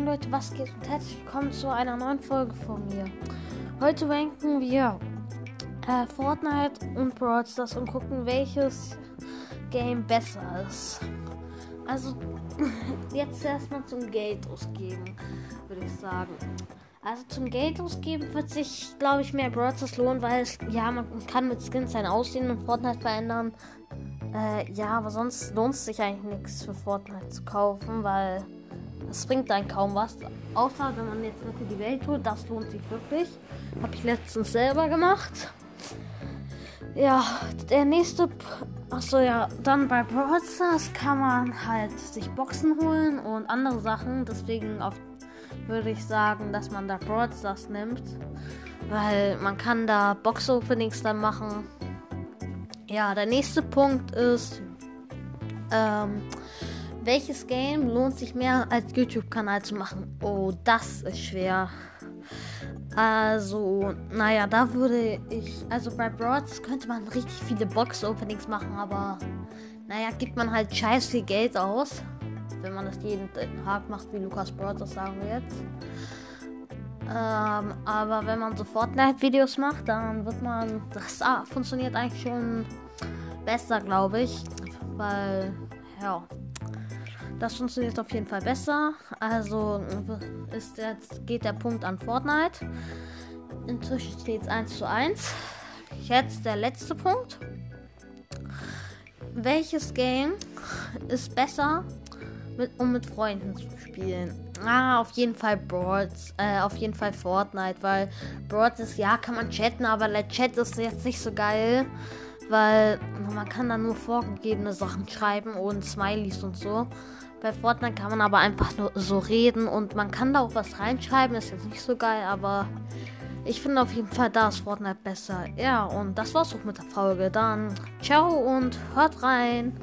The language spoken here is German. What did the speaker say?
Leute, was geht und herzlich willkommen zu einer neuen Folge von mir. Heute ranken wir äh, Fortnite und Brawl Stars und gucken, welches Game besser ist. Also, jetzt erstmal zum Geld ausgeben, würde ich sagen. Also zum Geld ausgeben wird sich, glaube ich, mehr Brawl Stars lohnen, weil es, ja, man kann mit Skins sein Aussehen und Fortnite verändern. Äh, ja, aber sonst lohnt es sich eigentlich nichts für Fortnite zu kaufen, weil das bringt dann kaum was. Außer wenn man jetzt für die Welt tut, das lohnt sich wirklich. Habe ich letztens selber gemacht. Ja, der nächste. Achso, ja, dann bei Brawl kann man halt sich Boxen holen und andere Sachen. Deswegen würde ich sagen, dass man da Brawl nimmt. Weil man kann da Box-Openings dann machen. Ja, der nächste Punkt ist. Ähm, welches Game lohnt sich mehr als YouTube-Kanal zu machen? Oh, das ist schwer. Also, naja, da würde ich, also bei Broads könnte man richtig viele Box-Openings machen, aber naja, gibt man halt scheiß viel Geld aus, wenn man das jeden Tag macht, wie Lukas Broads das sagen wir jetzt. Ähm, aber wenn man so Fortnite-Videos macht, dann wird man, das ah, funktioniert eigentlich schon besser, glaube ich, weil, ja. Das funktioniert auf jeden Fall besser. Also ist jetzt, geht der Punkt an Fortnite. Inzwischen steht es 1 zu 1. Jetzt der letzte Punkt. Welches Game ist besser, mit, um mit Freunden zu spielen? Ah, auf jeden Fall Broads, äh, auf jeden Fall Fortnite, weil Broads ist, ja, kann man chatten, aber der Chat ist jetzt nicht so geil, weil man kann da nur vorgegebene Sachen schreiben und Smileys und so. Bei Fortnite kann man aber einfach nur so reden und man kann da auch was reinschreiben. Ist jetzt nicht so geil, aber ich finde auf jeden Fall da ist Fortnite besser. Ja, und das war's auch mit der Folge. Dann ciao und hört rein.